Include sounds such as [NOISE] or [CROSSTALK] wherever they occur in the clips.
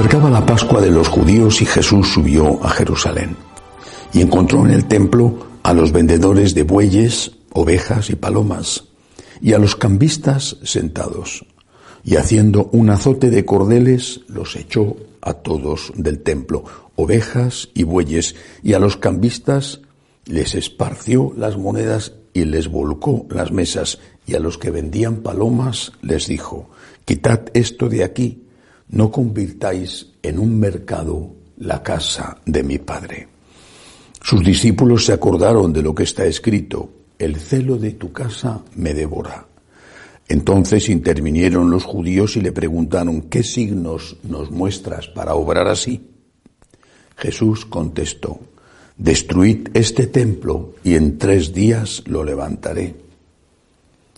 acercaba la Pascua de los judíos y Jesús subió a Jerusalén y encontró en el templo a los vendedores de bueyes, ovejas y palomas y a los cambistas sentados y haciendo un azote de cordeles los echó a todos del templo, ovejas y bueyes, y a los cambistas les esparció las monedas y les volcó las mesas, y a los que vendían palomas les dijo, quitad esto de aquí, no convirtáis en un mercado la casa de mi Padre. Sus discípulos se acordaron de lo que está escrito, el celo de tu casa me devora. Entonces intervinieron los judíos y le preguntaron, ¿qué signos nos muestras para obrar así? Jesús contestó, destruid este templo y en tres días lo levantaré.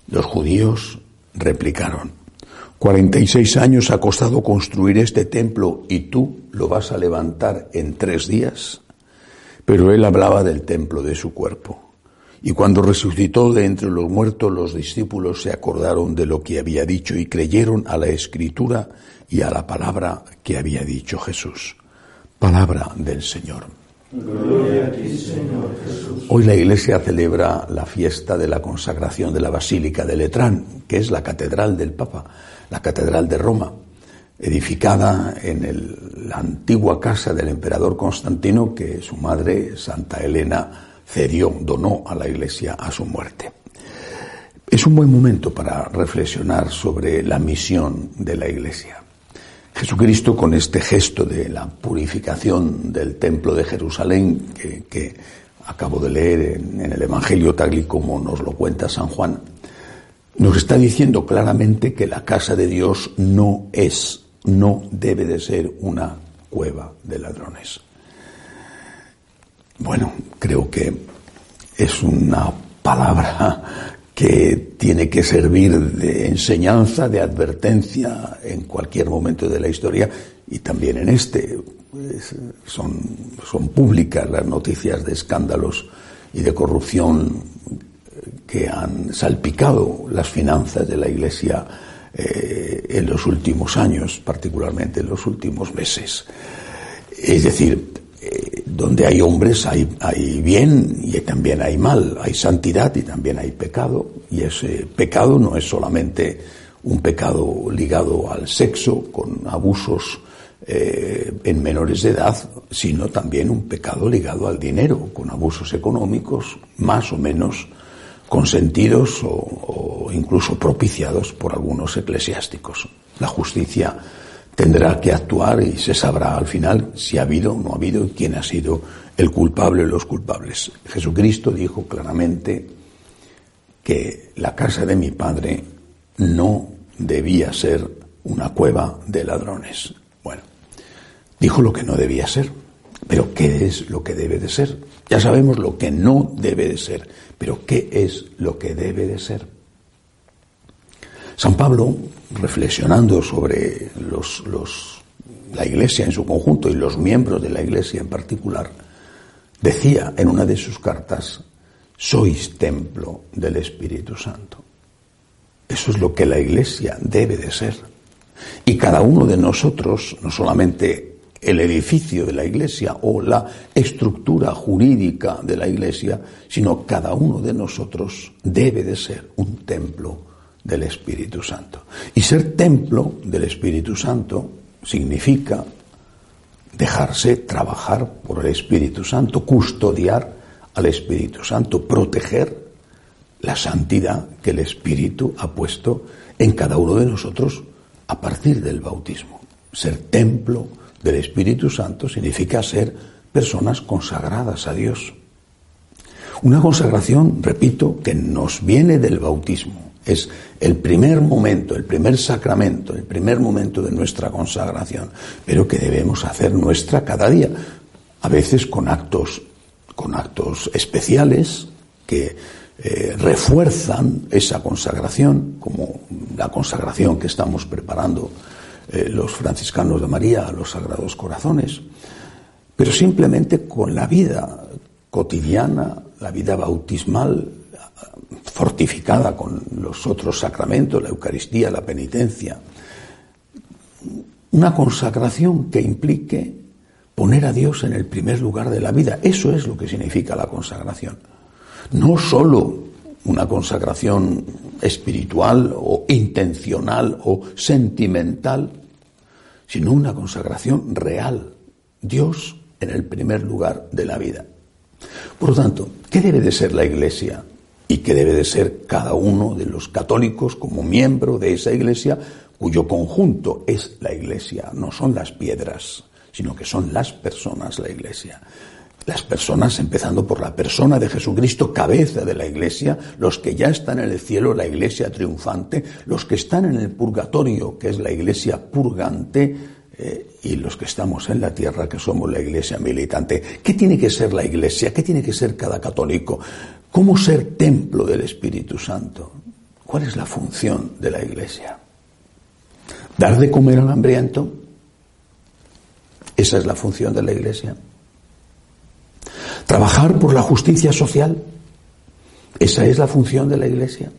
Los judíos replicaron, cuarenta y seis años ha costado construir este templo y tú lo vas a levantar en tres días. Pero él hablaba del templo de su cuerpo. Y cuando resucitó de entre los muertos, los discípulos se acordaron de lo que había dicho y creyeron a la escritura y a la palabra que había dicho Jesús. Palabra del Señor. Hoy la Iglesia celebra la fiesta de la consagración de la Basílica de Letrán, que es la catedral del Papa, la catedral de Roma, edificada en la antigua casa del emperador Constantino que su madre, Santa Elena, cedió, donó a la Iglesia a su muerte. Es un buen momento para reflexionar sobre la misión de la Iglesia. Jesucristo con este gesto de la purificación del templo de Jerusalén que, acabo de leer en, en, el Evangelio tal y como nos lo cuenta San Juan, nos está diciendo claramente que la casa de Dios no es, no debe de ser una cueva de ladrones. Bueno, creo que es una palabra que tiene que servir de enseñanza, de advertencia en cualquier momento de la historia y también en este. Son, son públicas las noticias de escándalos y de corrupción que han salpicado las finanzas de la Iglesia eh, en los últimos años, particularmente en los últimos meses. Es decir, eh, donde hay hombres hay, hay bien y también hay mal, hay santidad y también hay pecado, y ese pecado no es solamente un pecado ligado al sexo, con abusos eh, en menores de edad, sino también un pecado ligado al dinero, con abusos económicos más o menos consentidos o incluso propiciados por algunos eclesiásticos. La justicia tendrá que actuar y se sabrá al final si ha habido o no ha habido quién ha sido el culpable o los culpables. Jesucristo dijo claramente que la casa de mi padre no debía ser una cueva de ladrones. Bueno, dijo lo que no debía ser, pero ¿qué es lo que debe de ser? Ya sabemos lo que no debe de ser, pero ¿qué es lo que debe de ser? San Pablo, reflexionando sobre la Iglesia en su conjunto y los miembros de la Iglesia en particular, decía en una de sus cartas, sois templo del Espíritu Santo. Eso es lo que la Iglesia debe de ser. Y cada uno de nosotros, no solamente el edificio de la Iglesia o la estructura jurídica de la Iglesia, sino cada uno de nosotros debe de ser un templo del Espíritu Santo. Y ser templo del Espíritu Santo significa dejarse trabajar por el Espíritu Santo, custodiar al Espíritu Santo, proteger la santidad que el Espíritu ha puesto en cada uno de nosotros a partir del bautismo. Ser templo del Espíritu Santo significa ser personas consagradas a Dios. Una consagración, repito, que nos viene del bautismo. Es el primer momento, el primer sacramento, el primer momento de nuestra consagración, pero que debemos hacer nuestra cada día, a veces con actos, con actos especiales que eh, refuerzan esa consagración, como la consagración que estamos preparando eh, los franciscanos de María a los Sagrados Corazones, pero simplemente con la vida cotidiana, la vida bautismal, fortificada con los otros sacramentos, la Eucaristía, la penitencia. una consagración que implique poner a Dios en el primer lugar de la vida. Eso es lo que significa la consagración. No solo una consagración espiritual o intencional o sentimental, sino una consagración real. Dios en el primer lugar de la vida. Por lo tanto, ¿qué debe de ser la Iglesia? Y qué debe de ser cada uno de los católicos como miembro de esa Iglesia, cuyo conjunto es la Iglesia, no son las piedras, sino que son las personas la Iglesia. Las personas, empezando por la persona de Jesucristo, cabeza de la Iglesia, los que ya están en el cielo, la Iglesia triunfante, los que están en el purgatorio, que es la Iglesia purgante, eh, y los que estamos en la tierra, que somos la Iglesia militante. ¿Qué tiene que ser la Iglesia? ¿Qué tiene que ser cada católico? ¿Cómo ser templo del Espíritu Santo? ¿Cuál es la función de la Iglesia? ¿Dar de comer al hambriento? Esa es la función de la Iglesia. Trabajar por la justicia social. Esa es la función de la Iglesia.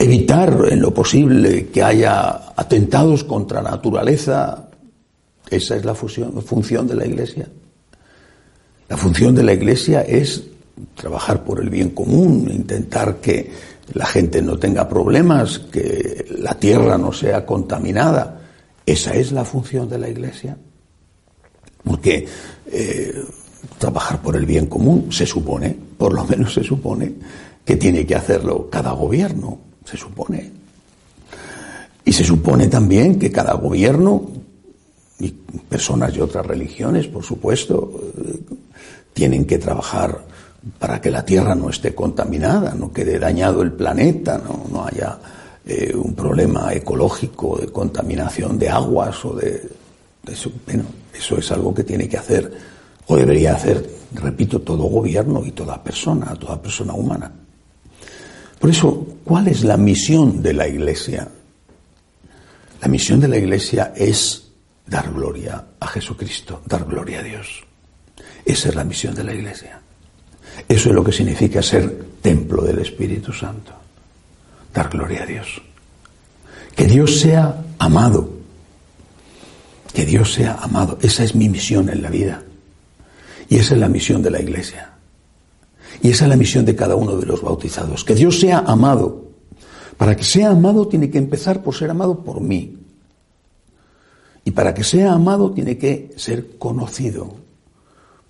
Evitar en lo posible que haya atentados contra la naturaleza. Esa es la función de la Iglesia. La función de la Iglesia es trabajar por el bien común, intentar que la gente no tenga problemas, que la tierra no sea contaminada. Esa es la función de la Iglesia. Porque eh, trabajar por el bien común se supone, por lo menos se supone, que tiene que hacerlo cada gobierno, se supone. Y se supone también que cada gobierno, y personas de otras religiones, por supuesto, eh, tienen que trabajar para que la Tierra no esté contaminada, no quede dañado el planeta, no, haya eh, un problema ecológico de contaminación de aguas o de, eso. Bueno, eso es algo que tiene que hacer o debería hacer, repito, todo gobierno y toda persona, toda persona humana. Por eso, ¿cuál es la misión de la Iglesia? La misión de la Iglesia es dar gloria a Jesucristo, dar gloria a Dios. Esa es la misión de la Iglesia. Eso es lo que significa ser templo del Espíritu Santo. Dar gloria a Dios. Que Dios sea amado. Que Dios sea amado. Esa es mi misión en la vida. Y esa es la misión de la Iglesia. Y esa es la misión de cada uno de los bautizados. Que Dios sea amado. Para que sea amado tiene que empezar por ser amado por mí. Y para que sea amado tiene que ser conocido.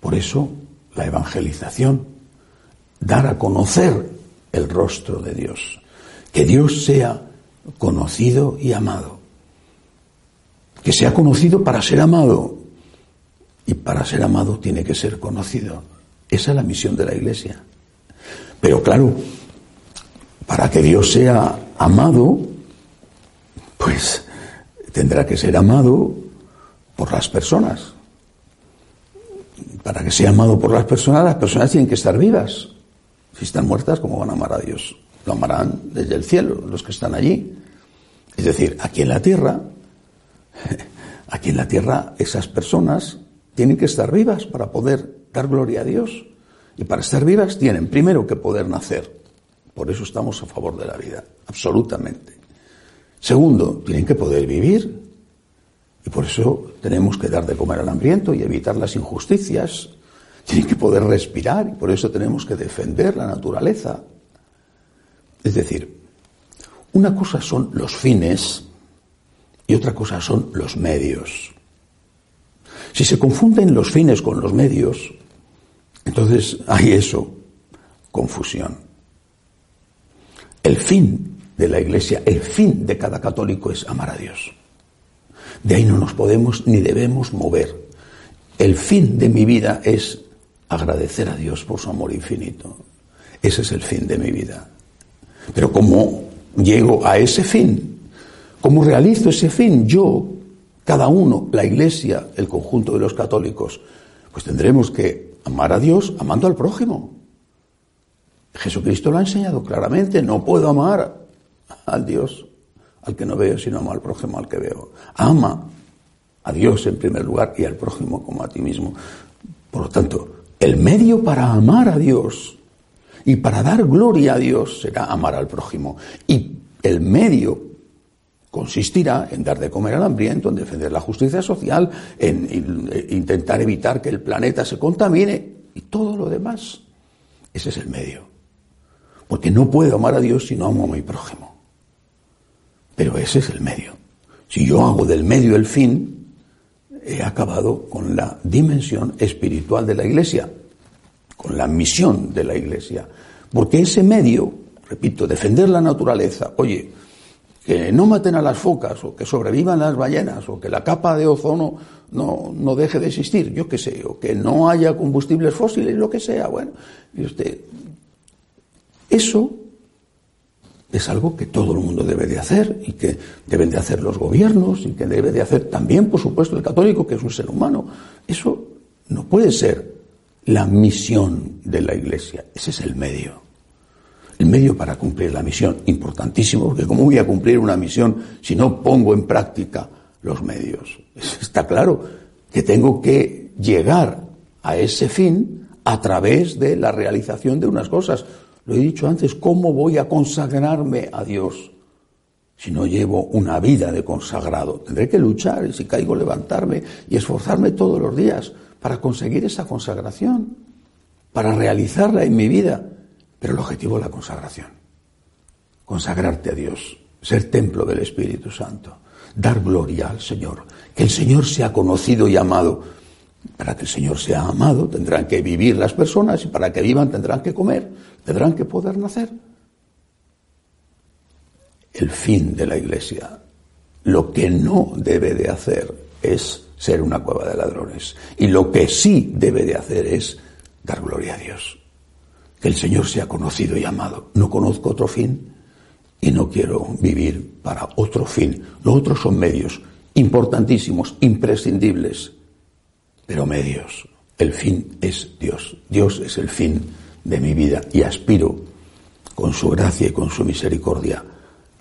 Por eso la evangelización, dar a conocer el rostro de Dios, que Dios sea conocido y amado, que sea conocido para ser amado y para ser amado tiene que ser conocido. Esa es la misión de la Iglesia. Pero claro, para que Dios sea amado, pues tendrá que ser amado por las personas para que sea amado por las personas, las personas tienen que estar vivas. Si están muertas, ¿cómo van a amar a Dios? Lo amarán desde el cielo, los que están allí. Es decir, aquí en la tierra, [LAUGHS] aquí en la tierra, esas personas tienen que estar vivas para poder dar gloria a Dios. Y para estar vivas tienen primero que poder nacer. Por eso estamos a favor de la vida, absolutamente. Segundo, tienen que poder vivir. Y por eso tenemos que dar de comer al hambriento y evitar las injusticias. Tienen que poder respirar y por eso tenemos que defender la naturaleza. Es decir, una cosa son los fines y otra cosa son los medios. Si se confunden los fines con los medios, entonces hay eso, confusión. El fin de la Iglesia, el fin de cada católico es amar a Dios. De ahí no nos podemos ni debemos mover. El fin de mi vida es agradecer a Dios por su amor infinito. Ese es el fin de mi vida. Pero ¿cómo llego a ese fin? ¿Cómo realizo ese fin? Yo, cada uno, la Iglesia, el conjunto de los católicos, pues tendremos que amar a Dios amando al prójimo. Jesucristo lo ha enseñado claramente, no puedo amar al Dios al que no veo, sino amo al prójimo al que veo. Ama a Dios en primer lugar y al prójimo como a ti mismo. Por lo tanto, el medio para amar a Dios y para dar gloria a Dios será amar al prójimo. Y el medio consistirá en dar de comer al hambriento, en defender la justicia social, en, intentar evitar que el planeta se contamine y todo lo demás. Ese es el medio. Porque no puedo amar a Dios si no amo a mi prójimo. Pero ese es el medio. Si yo hago del medio el fin, he acabado con la dimensión espiritual de la Iglesia, con la misión de la Iglesia. Porque ese medio, repito, defender la naturaleza, oye, que no maten a las focas o que sobrevivan las ballenas o que la capa de ozono no, no deje de existir, yo qué sé, o que no haya combustibles fósiles, lo que sea, bueno, y usted, eso es algo que todo el mundo debe de hacer y que deben de hacer los gobiernos y que debe de hacer también, por supuesto, el católico, que es un ser humano. Eso no puede ser la misión de la Iglesia, ese es el medio el medio para cumplir la misión. Importantísimo, porque ¿cómo voy a cumplir una misión si no pongo en práctica los medios? Está claro que tengo que llegar a ese fin a través de la realización de unas cosas. Lo he dicho antes, ¿cómo voy a consagrarme a Dios si no llevo una vida de consagrado? Tendré que luchar y si caigo levantarme y esforzarme todos los días para conseguir esa consagración, para realizarla en mi vida. Pero el objetivo es la consagración. Consagrarte a Dios, ser templo del Espíritu Santo, dar gloria al Señor, que el Señor sea conocido y amado. Para que el Señor sea amado tendrán que vivir las personas y para que vivan tendrán que comer, tendrán que poder nacer. El fin de la Iglesia, lo que no debe de hacer es ser una cueva de ladrones y lo que sí debe de hacer es dar gloria a Dios que el Señor sea conocido y amado. No conozco otro fin y no quiero vivir para otro fin. Los otros son medios importantísimos, imprescindibles, pero medios. El fin es Dios. Dios es el fin de mi vida y aspiro con su gracia y con su misericordia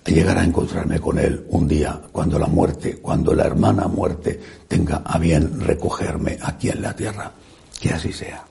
a llegar a encontrarme con Él un día cuando la muerte, cuando la hermana muerte tenga a bien recogerme aquí en la tierra. Que así sea.